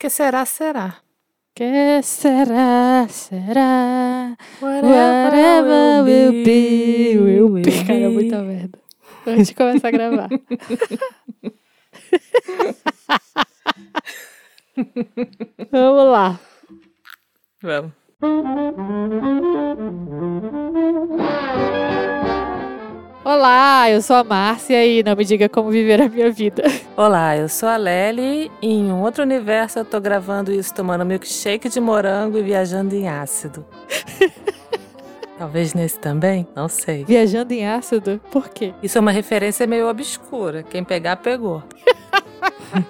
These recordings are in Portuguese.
Que será, será. Que será, será? Whatever, will be, will be. Cara, é muita merda. Antes de começar a gravar. Vamos lá. Vamos. Olá, eu sou a Márcia e não me diga como viver a minha vida. Olá, eu sou a Lely e em um outro universo eu tô gravando isso tomando milkshake de morango e viajando em ácido. Talvez nesse também? Não sei. Viajando em ácido? Por quê? Isso é uma referência meio obscura. Quem pegar, pegou.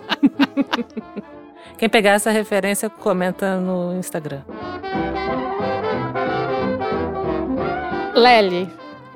Quem pegar essa referência, comenta no Instagram. Lely,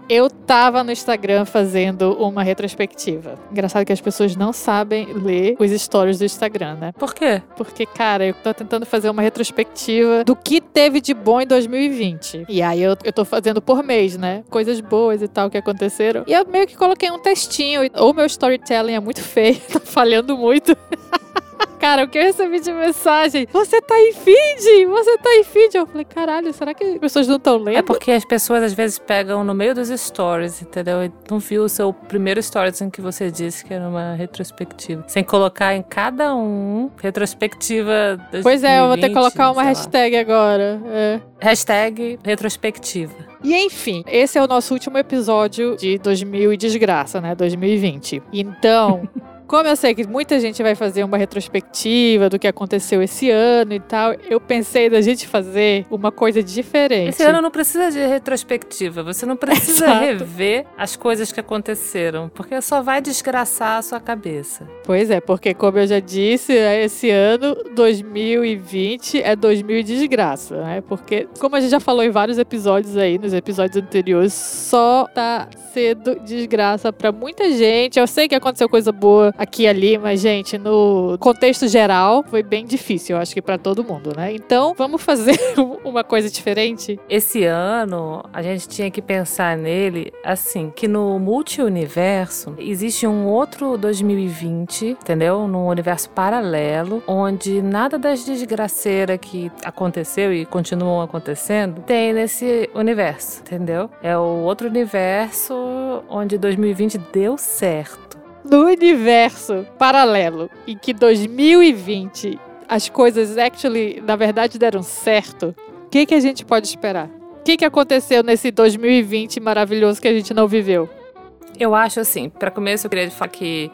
eu tava no Instagram fazendo uma retrospectiva. Engraçado que as pessoas não sabem ler os stories do Instagram, né? Por quê? Porque, cara, eu tô tentando fazer uma retrospectiva do que teve de bom em 2020. E aí eu, eu tô fazendo por mês, né? Coisas boas e tal que aconteceram. E eu meio que coloquei um textinho. Ou meu storytelling é muito feio, tá falhando muito. Cara, o que eu recebi de mensagem? Você tá em feed! Você tá em feed! Eu falei, caralho, será que as pessoas não estão lendo? É porque as pessoas às vezes pegam no meio dos stories, entendeu? E não viu o seu primeiro stories em que você disse que era uma retrospectiva. Sem colocar em cada um retrospectiva. Pois é, eu vou ter que 2020, colocar uma sei lá. hashtag agora. É. Hashtag retrospectiva. E enfim, esse é o nosso último episódio de 2000 e desgraça, né? 2020. Então, como eu sei que muita gente vai fazer uma retrospectiva do que aconteceu esse ano e tal, eu pensei da gente fazer uma coisa diferente. Esse ano não precisa de retrospectiva. Você não precisa Exato. rever as coisas que aconteceram, porque só vai desgraçar a sua cabeça. Pois é, porque como eu já disse, é esse ano 2020 é 2000 e desgraça, né? Porque como a gente já falou em vários episódios aí, nos episódios anteriores, só tá sendo desgraça pra muita gente. Eu sei que aconteceu coisa boa aqui e ali, mas gente, no contexto geral, foi bem difícil, eu acho que pra todo mundo, né? Então, vamos fazer uma coisa diferente. Esse ano, a gente tinha que pensar nele assim, que no multi-universo existe um outro 2020, entendeu? Num universo paralelo, onde nada das desgraceiras que aconteceu e continuam acontecendo tem nesse universo, entendeu? É o outro universo onde 2020 deu certo. No universo paralelo em que 2020 as coisas actually, na verdade, deram certo, o que, que a gente pode esperar? O que, que aconteceu nesse 2020 maravilhoso que a gente não viveu? Eu acho assim, para começo eu queria falar que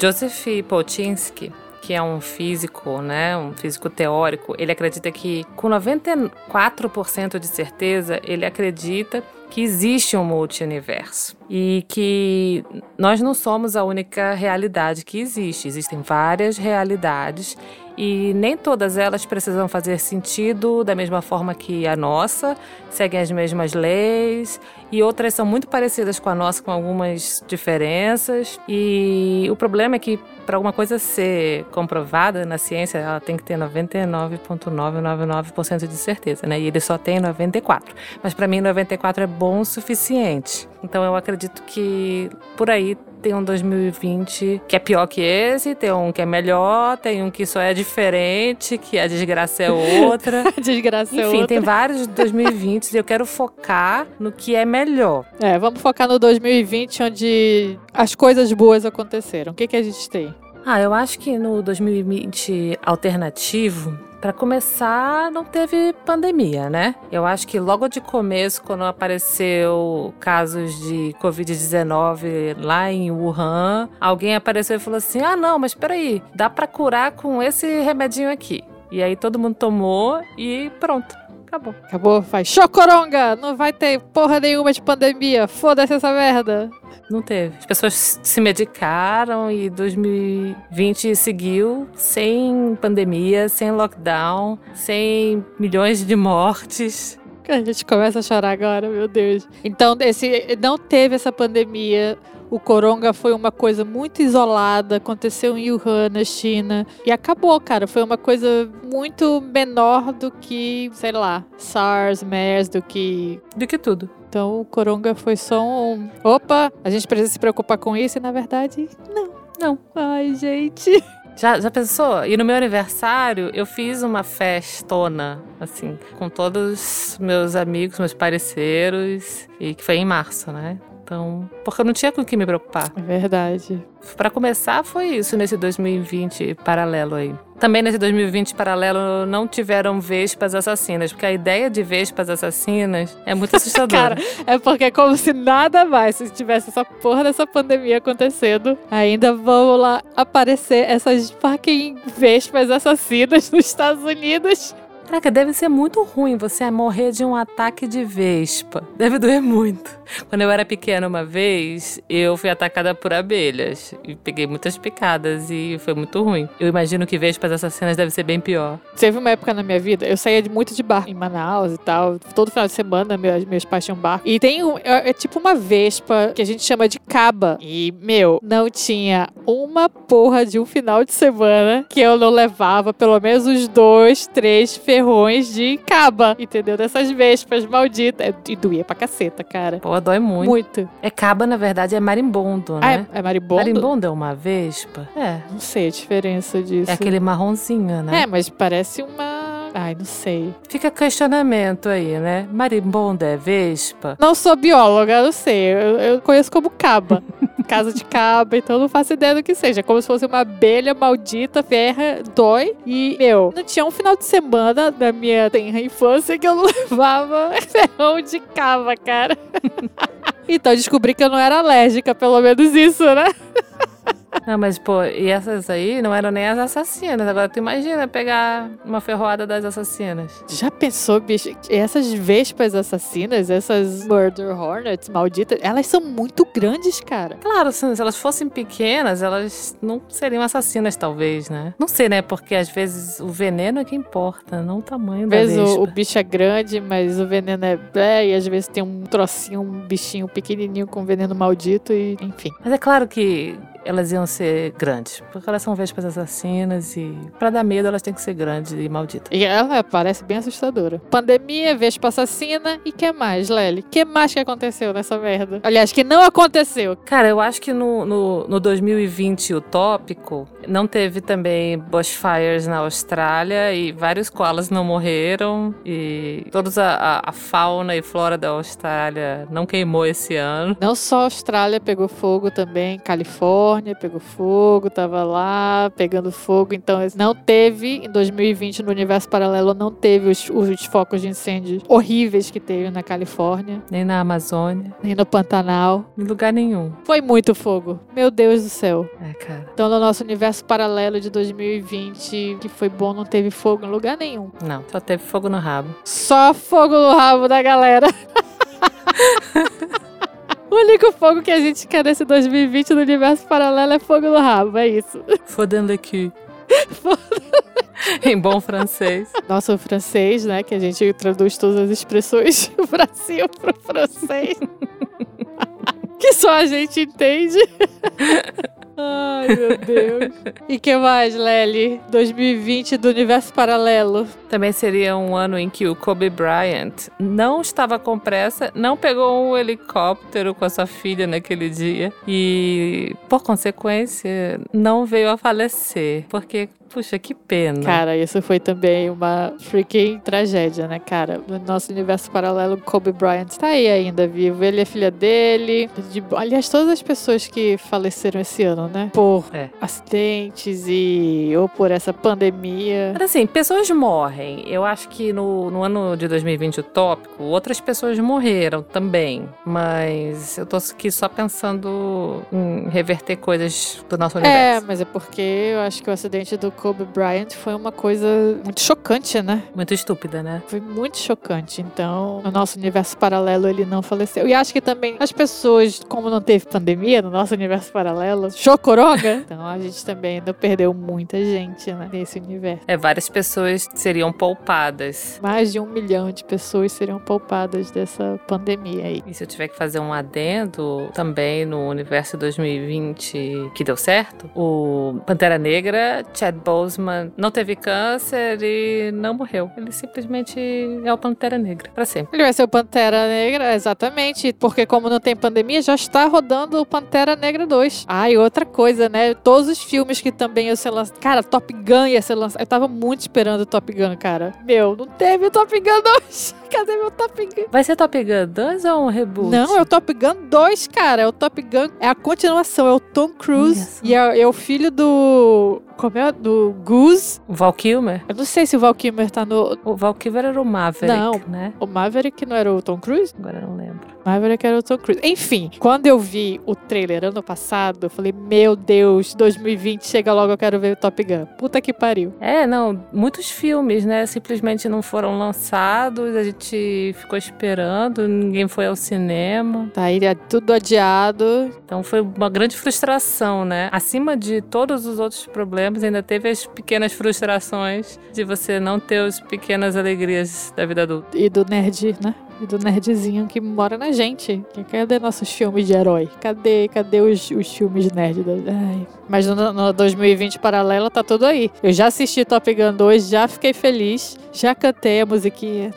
Joseph Polchinski, que é um físico, né, um físico teórico, ele acredita que com 94% de certeza, ele acredita que existe um multiverso e que nós não somos a única realidade que existe, existem várias realidades e nem todas elas precisam fazer sentido da mesma forma que a nossa, seguem as mesmas leis e outras são muito parecidas com a nossa, com algumas diferenças. E o problema é que para alguma coisa ser comprovada na ciência, ela tem que ter 99,999% de certeza, né? E ele só tem 94. Mas para mim 94 é bom o suficiente. Então eu acredito que por aí tem um 2020 que é pior que esse, tem um que é melhor, tem um que só é diferente, que a desgraça é outra. Desgraça é Enfim, outra. tem vários 2020 e eu quero focar no que é melhor. É, vamos focar no 2020, onde as coisas boas aconteceram. O que, que a gente tem? Ah, eu acho que no 2020 alternativo, para começar, não teve pandemia, né? Eu acho que logo de começo, quando apareceu casos de Covid-19 lá em Wuhan, alguém apareceu e falou assim: ah, não, mas peraí, dá para curar com esse remedinho aqui. E aí todo mundo tomou e pronto, acabou. Acabou, faz chocoronga! Não vai ter porra nenhuma de pandemia. Foda-se essa merda. Não teve. As pessoas se medicaram e 2020 seguiu sem pandemia, sem lockdown, sem milhões de mortes. A gente começa a chorar agora, meu Deus. Então, esse não teve essa pandemia. O coronga foi uma coisa muito isolada, aconteceu em Wuhan, na China, e acabou, cara. Foi uma coisa muito menor do que, sei lá, SARS, MERS, do que Do que tudo. Então o Coronga foi só um. Opa, a gente precisa se preocupar com isso e na verdade, não. Não. Ai, gente. Já, já pensou? E no meu aniversário, eu fiz uma festona, assim, com todos meus amigos, meus parceiros, e que foi em março, né? Então, porque eu não tinha com o que me preocupar. É verdade. Para começar, foi isso nesse 2020 paralelo aí. Também nesse 2020 paralelo não tiveram vespas assassinas, porque a ideia de vespas assassinas é muito assustadora. Cara, é porque é como se nada mais, se tivesse essa porra dessa pandemia acontecendo, ainda vão lá aparecer essas fucking vespas assassinas nos Estados Unidos. Caraca, deve ser muito ruim você morrer de um ataque de vespa. Deve doer muito. Quando eu era pequena uma vez, eu fui atacada por abelhas. E peguei muitas picadas e foi muito ruim. Eu imagino que vespas assassinas deve ser bem pior. Teve uma época na minha vida, eu saía muito de bar em Manaus e tal. Todo final de semana, meus, pais tinham bar. E tem um, é, é tipo uma vespa que a gente chama de caba. E, meu, não tinha uma porra de um final de semana que eu não levava pelo menos uns dois, três ferrões de caba, entendeu? Dessas vespas malditas. E doía pra caceta, cara. Pô, dói muito. Muito. É caba, na verdade, é marimbondo, Ah, né? é, é marimbondo? Marimbondo é uma vespa? É. Não sei a diferença disso. É aquele marronzinho, né? É, mas parece uma. Ai, não sei. Fica questionamento aí, né? Marimbondo é vespa? Não sou bióloga, não sei. Eu, eu conheço como caba. Casa de caba, então não faço ideia do que seja. Como se fosse uma abelha maldita, ferra, dói. E, meu, não tinha um final de semana da minha tenra infância que eu não levava ferrão de cava, cara. então descobri que eu não era alérgica, pelo menos isso, né? Não, mas, pô, e essas aí não eram nem as assassinas. Agora tu imagina pegar uma ferroada das assassinas. Já pensou, bicho? Essas vespas assassinas, essas murder hornets malditas, elas são muito grandes, cara. Claro, assim, se elas fossem pequenas, elas não seriam assassinas, talvez, né? Não sei, né? Porque às vezes o veneno é que importa, não o tamanho Às da vezes vespa. o, o bicho é grande, mas o veneno é. é e às vezes tem um trocinho, um bichinho pequenininho com veneno maldito e enfim. Mas é claro que elas iam ser grandes, porque elas são vespas assassinas e pra dar medo elas têm que ser grandes e malditas. E ela parece bem assustadora. Pandemia, vespa assassina e que mais, Lely? que mais que aconteceu nessa merda? Aliás, que não aconteceu. Cara, eu acho que no, no, no 2020 utópico não teve também bushfires na Austrália e vários koalas não morreram e toda a, a, a fauna e flora da Austrália não queimou esse ano. Não só a Austrália pegou fogo também, Califórnia pegou fogo, tava lá pegando fogo. Então não teve, em 2020, no universo paralelo, não teve os, os focos de incêndio horríveis que teve na Califórnia, Nem na Amazônia, nem no Pantanal. em lugar nenhum. Foi muito fogo. Meu Deus do céu. É, cara. Então, no nosso universo paralelo de 2020, que foi bom, não teve fogo em lugar nenhum. Não, só teve fogo no rabo. Só fogo no rabo da galera. O único fogo que a gente quer nesse 2020 no universo paralelo é fogo no rabo, é isso. Fodendo aqui. em bom francês. Nosso francês, né? Que a gente traduz todas as expressões do Brasil pro francês. que só a gente entende. Ai, meu Deus. E que mais, Lely? 2020 do universo paralelo. Também seria um ano em que o Kobe Bryant não estava com pressa, não pegou um helicóptero com a sua filha naquele dia e, por consequência, não veio a falecer. Porque, puxa, que pena. Cara, isso foi também uma freaking tragédia, né, cara? No nosso universo paralelo, Kobe Bryant tá aí ainda vivo. Ele é filha dele. De... Aliás, todas as pessoas que faleceram esse ano, né? Por É. acidentes e ou por essa pandemia. Mas assim, pessoas morrem. Eu acho que no, no ano de 2020 utópico, outras pessoas morreram também. Mas eu tô aqui só pensando em reverter coisas do nosso É, universo. mas é porque eu acho que o acidente do Kobe Bryant foi uma coisa muito chocante, né? Muito estúpida, né? Foi muito chocante. Então, no nosso universo paralelo, ele não faleceu. E acho que também as pessoas, como não teve pandemia no nosso universo paralelo, chocoronga, então a gente também não perdeu muita gente né, nesse universo. É, várias pessoas seriam poupadas. Mais de um milhão de pessoas seriam poupadas dessa pandemia aí. E se eu tiver que fazer um adendo também no universo 2020 que deu certo, o Pantera Negra, Chad Boseman não teve câncer e não morreu. Ele simplesmente é o Pantera Negra, pra sempre. Ele vai ser o Pantera Negra, exatamente. Porque como não tem pandemia, já está rodando o Pantera Negra 2. Ah, e outra coisa, né? Todos os filmes que também iam ser lançados. Cara, Top Gun ia ser lançado. Eu tava muito esperando o Top Gun, cara. Meu, não teve o Top Gun 2. Cadê meu Top Gun? Vai ser Top Gun 2 ou um reboot? Não, é o Top Gun 2, cara. É o Top Gun. É a continuação. É o Tom Cruise. Isso. E é, é o filho do. Como é? Do Goose. O Val Kilmer? Eu não sei se o Val Kilmer tá no. O Val Kilmer era o Maverick, Não. né? O Maverick não era o Tom Cruise? Agora eu não lembro. Maverick era o Tom Cruise. Enfim, quando eu vi o trailer ano passado, eu falei: Meu Deus, 2020, chega logo, eu quero ver o Top Gun. Puta que pariu. É, não, muitos filmes, né, simplesmente não foram lançados, a gente ficou esperando, ninguém foi ao cinema. Tá aí é tudo adiado. Então foi uma grande frustração, né? Acima de todos os outros problemas, ainda teve as pequenas frustrações de você não ter as pequenas alegrias da vida adulta. E do nerd, né? E do nerdzinho que mora na gente. Cadê nossos filmes de herói? Cadê, cadê os, os filmes nerd? da- Ai. Mas no, no 2020 paralelo tá tudo aí. Eu já assisti Top Gun 2, já fiquei feliz. Já cantei a musiquinha.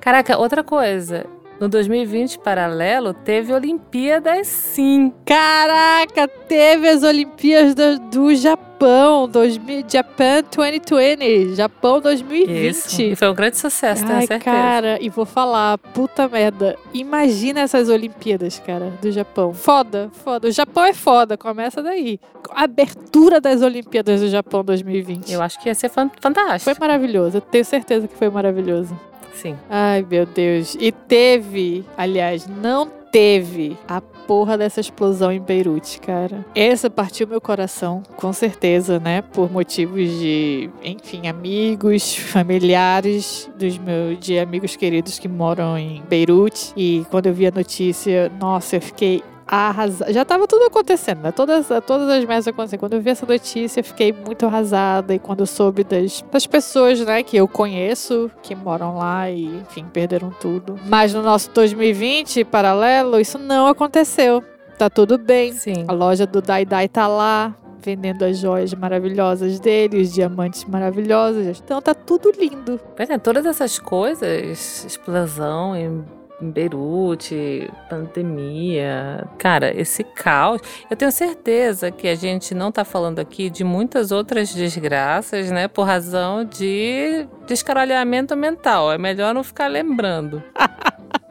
Caraca, outra coisa. No 2020 paralelo, teve Olimpíadas sim. Caraca, teve as Olimpíadas do, Japão, 2000, Japan 2020, Japão 2020. Isso. E foi um grande sucesso, tenho Ai, certeza. cara, e vou falar, puta merda. Imagina essas Olimpíadas, cara, do Japão. Foda, foda. O Japão é foda, começa daí. A abertura das Olimpíadas do Japão 2020. Eu acho que ia ser fan- fantástico. Foi maravilhoso, eu tenho certeza que foi maravilhoso. Sim. Ai, meu Deus. E teve, aliás, não teve a porra dessa explosão em Beirute, cara. Essa partiu meu coração, com certeza, né? Por motivos de, enfim, amigos, familiares dos meus, de amigos queridos que moram em Beirute. E quando eu vi a notícia, nossa, eu fiquei arrasada. Já tava tudo acontecendo, né? Todas, todas as merdas acontecendo. Quando eu vi essa notícia, eu fiquei muito arrasada. E quando eu soube das, das pessoas, né, que eu conheço, que moram lá e, enfim, perderam tudo. Mas no nosso 2020, paralelo, isso não aconteceu. Tá tudo bem. Sim. A loja do Dai Dai tá lá. Vendendo as joias maravilhosas dele, os diamantes maravilhosos. Então tá tudo lindo. Pois é, todas essas coisas, explosão em em Beirute, pandemia, cara, esse caos. Eu tenho certeza que a gente não tá falando aqui de muitas outras desgraças, né? Por razão de descaralhamento mental. É melhor não ficar lembrando.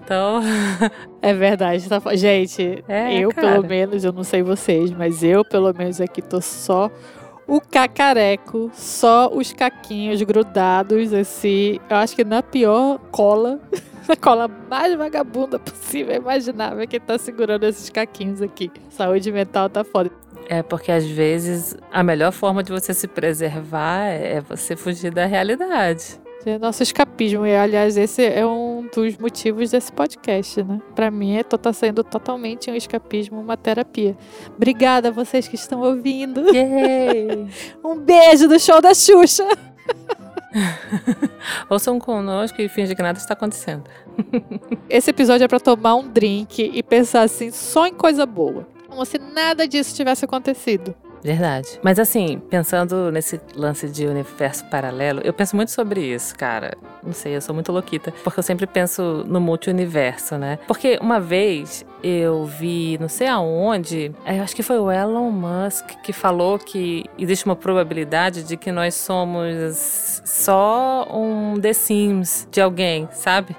Então, É verdade. Tá... Gente, É, eu cara. pelo menos, eu não sei vocês, mas eu pelo menos aqui tô só o cacareco, só os caquinhos grudados, assim. Eu acho que na pior cola, na cola mais vagabunda possível, imaginável, que tá segurando esses caquinhos aqui. Saúde mental tá foda. é porque às vezes a melhor forma de você se preservar é você fugir da realidade. É nosso escapismo. E, aliás, esse é um dos motivos desse podcast, né? Pra mim, é, tô, tá sendo totalmente um escapismo, uma terapia. Obrigada a vocês que estão ouvindo. Um beijo do show da Xuxa. Ouçam conosco e finge que nada está acontecendo. Esse episódio é pra tomar um drink e pensar assim, só em coisa boa. Como se nada disso tivesse acontecido. Verdade. Mas assim, pensando nesse lance de universo paralelo, eu penso muito sobre isso, cara. Não sei, eu sou muito louquita. Porque eu sempre penso no multiverso, né? Porque uma vez eu vi, não sei aonde, eu acho que foi o Elon Musk que falou que existe uma probabilidade de que nós somos só um The Sims de alguém, sabe?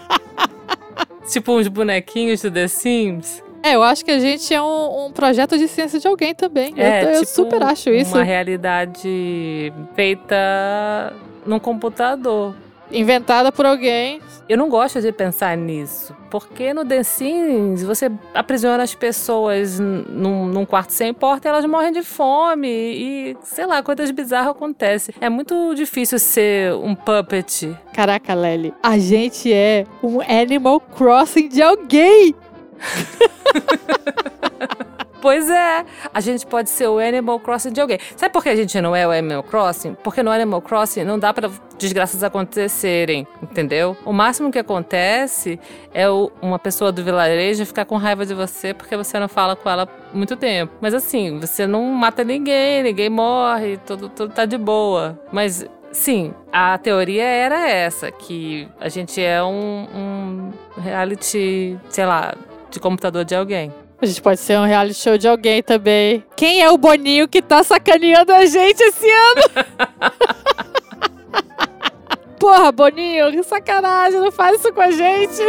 tipo uns bonequinhos do The Sims. É, eu acho que a gente é um, um projeto de ciência de alguém também. eu, É, eu tipo super acho isso. Uma realidade feita num computador. Inventada por alguém. Eu não gosto de pensar nisso, porque no The Sims você aprisiona as pessoas num, num quarto sem porta e elas morrem de fome e, sei lá, coisas bizarras acontecem. É muito difícil ser um puppet. Caraca, Lely, a gente é um Animal Crossing de alguém. Pois é, a gente pode ser o Animal Crossing de alguém. Sabe por que a gente não é o Animal Crossing? Porque no Animal Crossing não dá para desgraças acontecerem, entendeu? O máximo que acontece é o, uma pessoa do vilarejo ficar com raiva de você porque você não fala com ela muito tempo. Mas assim, você não mata ninguém, ninguém morre, tudo, tudo tá de boa. Mas Sim, a teoria era essa, que a gente é um, um reality, sei lá, de computador de alguém. A gente pode ser um reality show de alguém também. Quem é o Boninho que tá sacaneando a gente esse ano? Porra, Boninho, que sacanagem, não faz isso com a gente.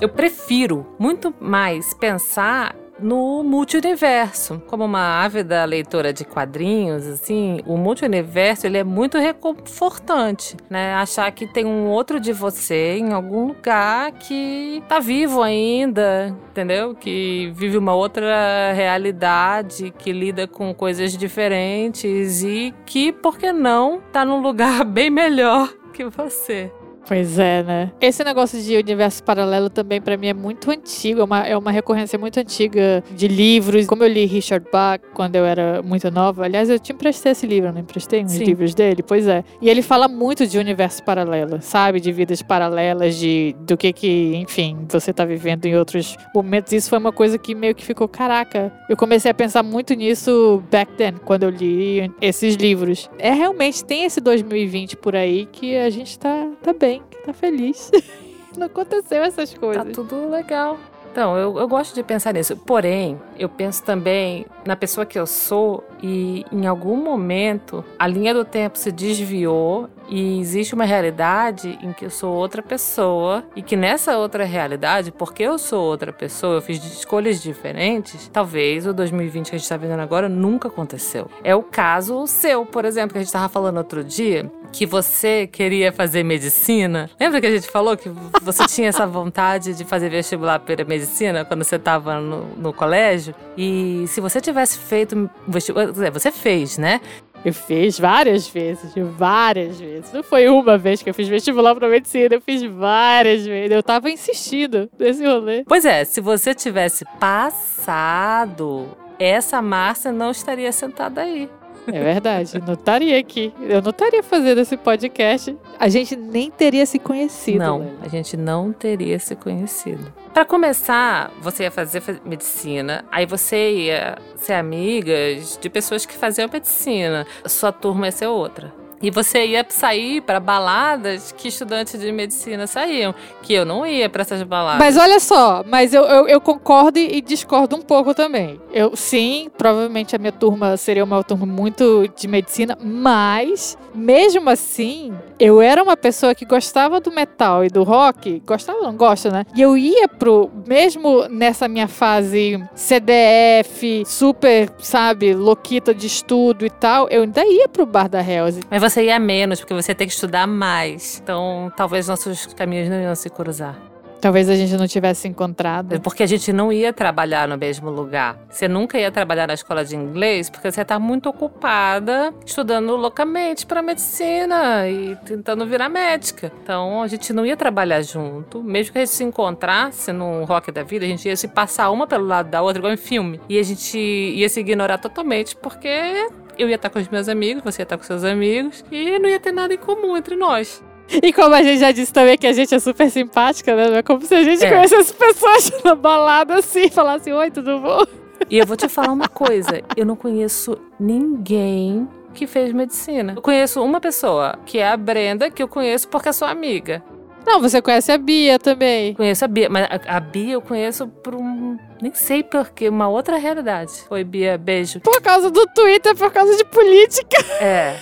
Eu prefiro muito mais pensar no multiverso. Como uma ávida leitora de quadrinhos, assim, o multiverso ele é muito reconfortante, né? Achar que tem um outro de você em algum lugar que tá vivo ainda, entendeu? Que vive uma outra realidade, que lida com coisas diferentes e que, por que não, tá num lugar bem melhor que você. Pois é, né? Esse negócio de universo paralelo também para mim é muito antigo, é uma, é uma recorrência muito antiga de livros. Como eu li Richard Bach quando eu era muito nova, aliás, eu te emprestei esse livro, não emprestei uns Sim. livros dele? Pois é. E ele fala muito de universo paralelo, sabe? De vidas paralelas, de do que que, enfim, você tá vivendo em outros momentos. Isso foi uma coisa que meio que ficou, caraca. Eu comecei a pensar muito nisso back then, quando eu li esses livros. É realmente tem esse 2020 por aí que a gente tá, tá bem que tá feliz. Não aconteceu essas coisas. Tá tudo legal. Então, eu, eu gosto de pensar nisso. Porém, eu penso também na pessoa que eu sou e em algum momento a linha do tempo se desviou e existe uma realidade em que eu sou outra pessoa e que nessa outra realidade, porque eu sou outra pessoa, eu fiz escolhas diferentes, talvez o 2020 que a gente está vivendo agora nunca aconteceu. É o caso seu, por exemplo, que a gente estava falando outro dia, que você queria fazer medicina. Lembra que a gente falou que você tinha essa vontade de fazer vestibular para medicina quando você estava no, no colégio? E se você tivesse feito vestibular, você fez, né? Eu fiz várias vezes, várias vezes. Não foi uma vez que eu fiz vestibular para medicina, eu fiz várias vezes. Eu tava insistindo nesse rolê. Pois é, se você tivesse passado, essa Márcia não estaria sentada aí. É verdade, não estaria aqui. Eu não estaria fazendo esse podcast. A gente nem teria se conhecido. Não, a gente não teria se conhecido. Para começar, você ia fazer medicina, aí você ia ser amiga de pessoas que faziam medicina. Sua turma ia ser outra. E você ia sair para baladas que estudantes de medicina saíam, que eu não ia para essas baladas. Mas olha só, mas eu, eu, eu, concordo e discordo um pouco também. Eu sim, provavelmente a minha turma seria uma turma muito de medicina, mas mesmo assim, eu era uma pessoa que gostava do metal e do rock, gostava, não gosta, né? E eu ia pro mesmo nessa minha fase CDF, super, sabe, louquita de estudo e tal, eu ainda ia pro bar da Hells. Mas você ia menos, porque você tem que estudar mais. Então, talvez nossos caminhos não iam se cruzar. Talvez a gente não tivesse encontrado. É porque a gente não ia trabalhar no mesmo lugar. Você nunca ia trabalhar na escola de inglês porque você está muito ocupada estudando loucamente para medicina e tentando virar médica. Então a gente não ia trabalhar junto. Mesmo que a gente se encontrasse no rock da vida, a gente ia se passar uma pelo lado da outra, igual em filme. E a gente ia se ignorar totalmente porque eu ia estar com os meus amigos, você ia estar com seus amigos, e não ia ter nada em comum entre nós. E como a gente já disse também que a gente é super simpática, né? É como se a gente é. conhecesse pessoas na balada assim falasse: Oi, tudo bom? E eu vou te falar uma coisa: eu não conheço ninguém que fez medicina. Eu conheço uma pessoa, que é a Brenda, que eu conheço porque é sua amiga. Não, você conhece a Bia também. Conheço a Bia, mas a, a Bia eu conheço por um. Nem sei porquê, uma outra realidade. Oi, Bia, beijo. Por causa do Twitter, por causa de política. É.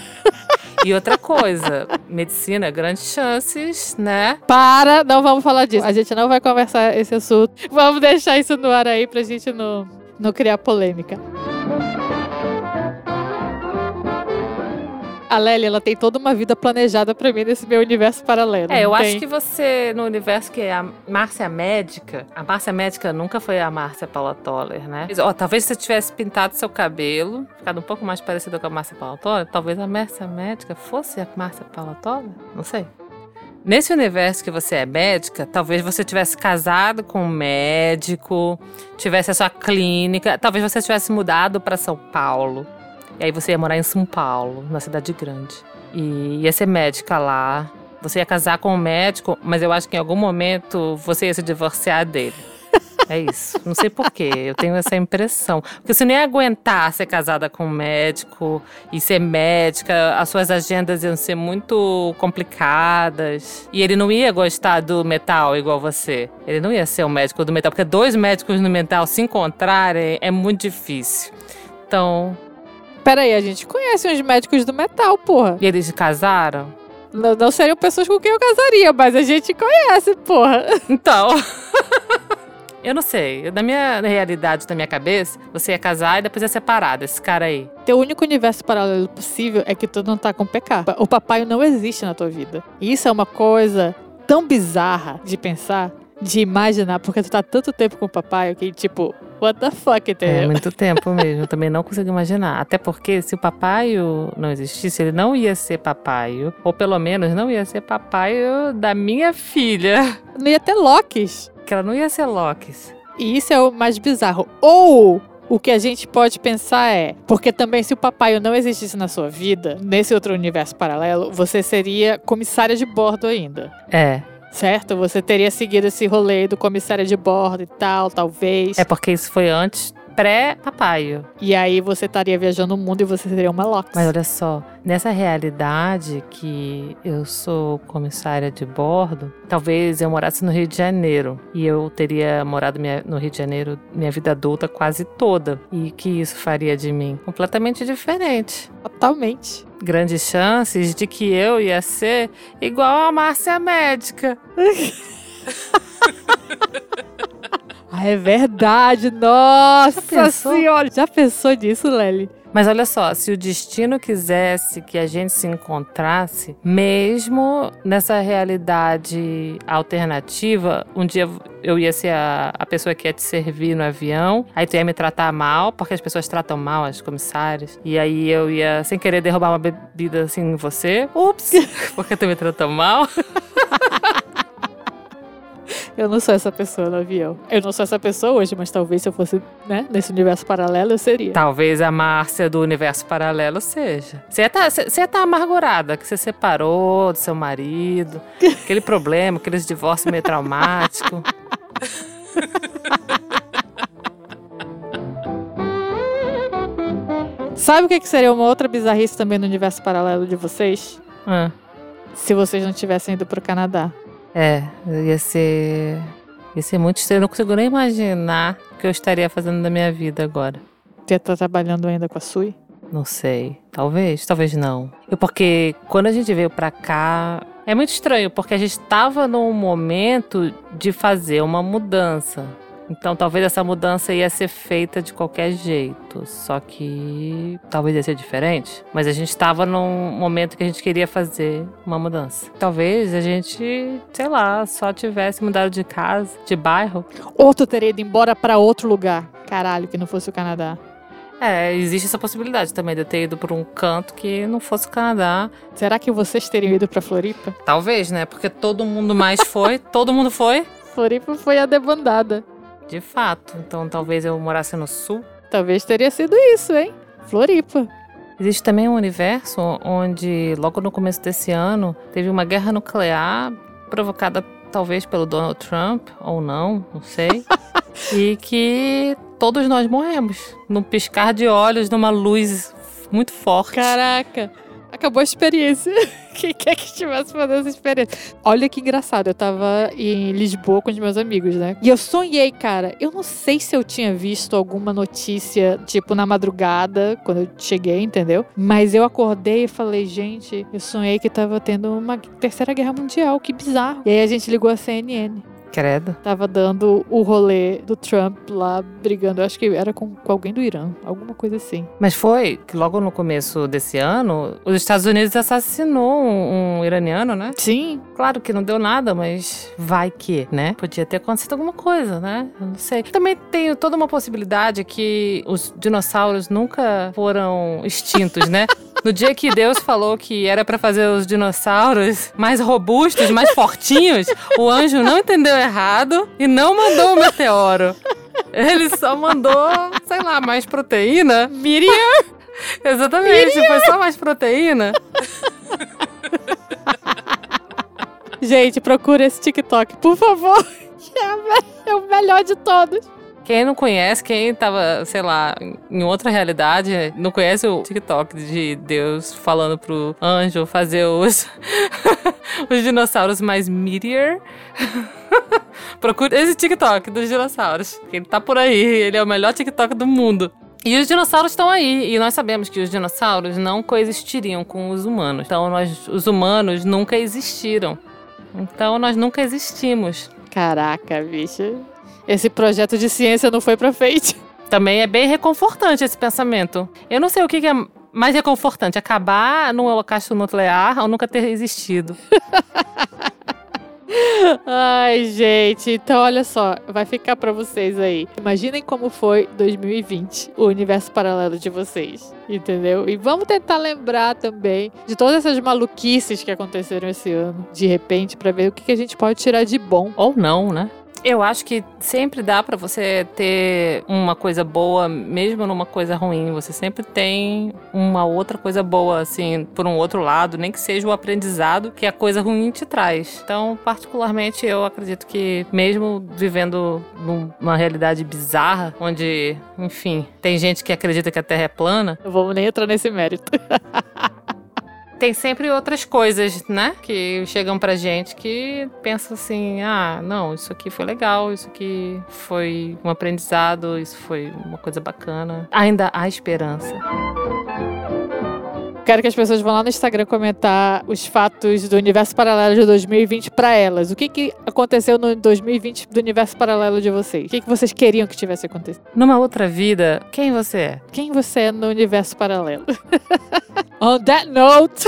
E outra coisa, medicina, grandes chances, né? Para, não vamos falar disso. A gente não vai conversar esse assunto. Vamos deixar isso no ar aí pra gente não, não criar polêmica. A Lélia, ela tem toda uma vida planejada para mim nesse meu universo paralelo. É, eu tem? acho que você, no universo que é a Márcia Médica, a Márcia Médica nunca foi a Márcia Paula Toller, né? Ó, talvez se você tivesse pintado seu cabelo, ficado um pouco mais parecido com a Márcia Paula Toller, talvez a Márcia Médica fosse a Márcia Paula Toller, não sei. Nesse universo que você é médica, talvez você tivesse casado com um médico, tivesse a sua clínica, talvez você tivesse mudado para São Paulo. E aí você ia morar em São Paulo, na cidade grande. E ia ser médica lá. Você ia casar com um médico, mas eu acho que em algum momento você ia se divorciar dele. É isso. Não sei porquê. Eu tenho essa impressão. Porque você nem ia aguentar ser casada com um médico e ser médica, as suas agendas iam ser muito complicadas. E ele não ia gostar do metal igual você. Ele não ia ser um médico do metal. Porque dois médicos no metal se encontrarem é muito difícil. Então. Peraí, a gente conhece uns médicos do metal, porra. E eles casaram? Não, não seriam pessoas com quem eu casaria, mas a gente conhece, porra. Então. Eu não sei. Na minha realidade, na minha cabeça, você ia casar e depois ia separar desse cara aí. Teu único universo paralelo possível é que tu não tá com PK. O papai não existe na tua vida. E isso é uma coisa tão bizarra de pensar, de imaginar, porque tu tá tanto tempo com o papai que, tipo, what the fuck, entendeu? É muito tempo mesmo. Eu também não consigo imaginar. Até porque se o papaio não existisse, ele não ia ser papaio. Ou pelo menos não ia ser papaio da minha filha. Não ia ter Locks que ela não ia ser Locks. E isso é o mais bizarro. Ou o que a gente pode pensar é, porque também se o papai não existisse na sua vida, nesse outro universo paralelo, você seria comissária de bordo ainda. É. Certo? Você teria seguido esse rolê do comissária de bordo e tal, talvez. É porque isso foi antes pré-papaio. E aí você estaria viajando o mundo e você seria uma Lox. Mas olha só, nessa realidade que eu sou comissária de bordo, talvez eu morasse no Rio de Janeiro e eu teria morado minha, no Rio de Janeiro minha vida adulta quase toda. E que isso faria de mim? Completamente diferente. Totalmente. Grandes chances de que eu ia ser igual a Márcia médica. Ah, é verdade. Nossa já senhora. Já pensou nisso, Lely? Mas olha só, se o destino quisesse que a gente se encontrasse, mesmo nessa realidade alternativa, um dia eu ia ser a, a pessoa que ia te servir no avião, aí tu ia me tratar mal, porque as pessoas tratam mal as comissárias, e aí eu ia, sem querer, derrubar uma bebida assim em você. Ups! porque tu me tratou mal. Eu não sou essa pessoa no avião. Eu não sou essa pessoa hoje, mas talvez se eu fosse, né, nesse universo paralelo, eu seria. Talvez a Márcia do universo paralelo seja. Você ia tá, você tá amargurada, que você separou do seu marido, aquele problema, aqueles divórcios meio traumático. Sabe o que seria uma outra bizarrice também no universo paralelo de vocês? Se vocês não tivessem ido pro Canadá. É, ia ser. Ia ser muito estranho. Eu não consigo nem imaginar o que eu estaria fazendo da minha vida agora. Você está trabalhando ainda com a Sui? Não sei. Talvez, talvez não. Eu, porque quando a gente veio pra cá. É muito estranho, porque a gente estava num momento de fazer uma mudança. Então talvez essa mudança ia ser feita de qualquer jeito, só que talvez ia ser diferente. Mas a gente estava num momento que a gente queria fazer uma mudança. Talvez a gente, sei lá, só tivesse mudado de casa, de bairro. Ou tu teria ido embora para outro lugar. Caralho, que não fosse o Canadá. É, existe essa possibilidade também de eu ter ido por um canto que não fosse o Canadá. Será que vocês teriam ido para Floripa? Talvez, né? Porque todo mundo mais foi, todo mundo foi. Floripa foi a debandada. De fato. Então talvez eu morasse no sul. Talvez teria sido isso, hein? Floripa. Existe também um universo onde, logo no começo desse ano, teve uma guerra nuclear provocada talvez pelo Donald Trump, ou não, não sei. e que todos nós morremos num piscar de olhos, numa luz muito forte. Caraca! Acabou a experiência. Quem quer que estivesse fazendo essa experiência? Olha que engraçado, eu tava em Lisboa com os meus amigos, né? E eu sonhei, cara. Eu não sei se eu tinha visto alguma notícia, tipo, na madrugada, quando eu cheguei, entendeu? Mas eu acordei e falei, gente, eu sonhei que tava tendo uma terceira guerra mundial, que bizarro. E aí a gente ligou a CNN. Credo. Tava dando o rolê do Trump lá brigando. Eu acho que era com, com, alguém do Irã, alguma coisa assim. Mas foi que logo no começo desse ano, os Estados Unidos assassinou um, um iraniano, né? Sim. Claro que não deu nada, mas vai que, né? Podia ter acontecido alguma coisa, né? Eu não sei. Também tem toda uma possibilidade que os dinossauros nunca foram extintos, né? No dia que Deus falou que era para fazer os dinossauros mais robustos, mais fortinhos, o anjo não entendeu errado e não mandou o meteoro. Ele só mandou, sei lá, mais proteína. Miriam! Exatamente, Miriam. foi só mais proteína. Gente, procura esse TikTok, por favor. É o melhor de todos. Quem não conhece, quem tava, sei lá, em outra realidade, não conhece o TikTok de Deus falando pro anjo fazer os, os dinossauros mais meteor. Procure esse TikTok dos dinossauros. Ele tá por aí, ele é o melhor TikTok do mundo. E os dinossauros estão aí, e nós sabemos que os dinossauros não coexistiriam com os humanos. Então, nós, os humanos nunca existiram. Então, nós nunca existimos. Caraca, bicho. Esse projeto de ciência não foi pra frente. Também é bem reconfortante esse pensamento. Eu não sei o que, que é mais reconfortante, acabar num holocausto nuclear ou nunca ter existido. Ai, gente, então olha só, vai ficar para vocês aí. Imaginem como foi 2020, o universo paralelo de vocês, entendeu? E vamos tentar lembrar também de todas essas maluquices que aconteceram esse ano, de repente, para ver o que a gente pode tirar de bom. Ou não, né? Eu acho que sempre dá para você ter uma coisa boa, mesmo numa coisa ruim. Você sempre tem uma outra coisa boa, assim, por um outro lado, nem que seja o aprendizado que a coisa ruim te traz. Então, particularmente, eu acredito que, mesmo vivendo numa realidade bizarra, onde, enfim, tem gente que acredita que a Terra é plana. Não vamos nem entrar nesse mérito. tem sempre outras coisas, né? Que chegam pra gente que pensa assim: ah, não, isso aqui foi legal, isso aqui foi um aprendizado, isso foi uma coisa bacana. Ainda há esperança. Quero que as pessoas vão lá no Instagram comentar os fatos do universo paralelo de 2020 para elas. O que, que aconteceu no 2020 do universo paralelo de vocês? O que, que vocês queriam que tivesse acontecido? Numa outra vida, quem você é? Quem você é no universo paralelo? On that note.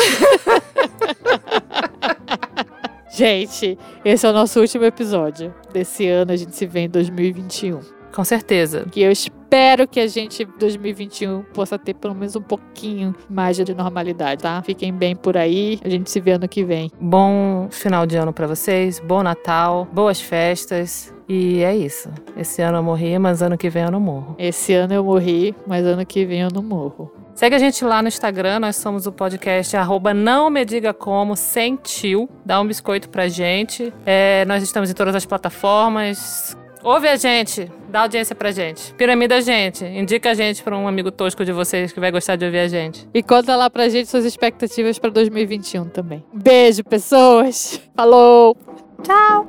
gente, esse é o nosso último episódio desse ano. A gente se vê em 2021. Com certeza. Que eu espero que a gente, 2021, possa ter pelo menos um pouquinho mais de normalidade, tá? Fiquem bem por aí. A gente se vê ano que vem. Bom final de ano para vocês. Bom Natal. Boas festas. E é isso. Esse ano eu morri, mas ano que vem eu não morro. Esse ano eu morri, mas ano que vem eu não morro. Segue a gente lá no Instagram, nós somos o podcast arroba não me diga como, sem tio. Dá um biscoito pra gente. É, nós estamos em todas as plataformas. Ouve a gente, dá audiência pra gente. Piramida a gente, indica a gente pra um amigo tosco de vocês que vai gostar de ouvir a gente. E conta lá pra gente suas expectativas pra 2021 também. Beijo, pessoas! Falou! Tchau!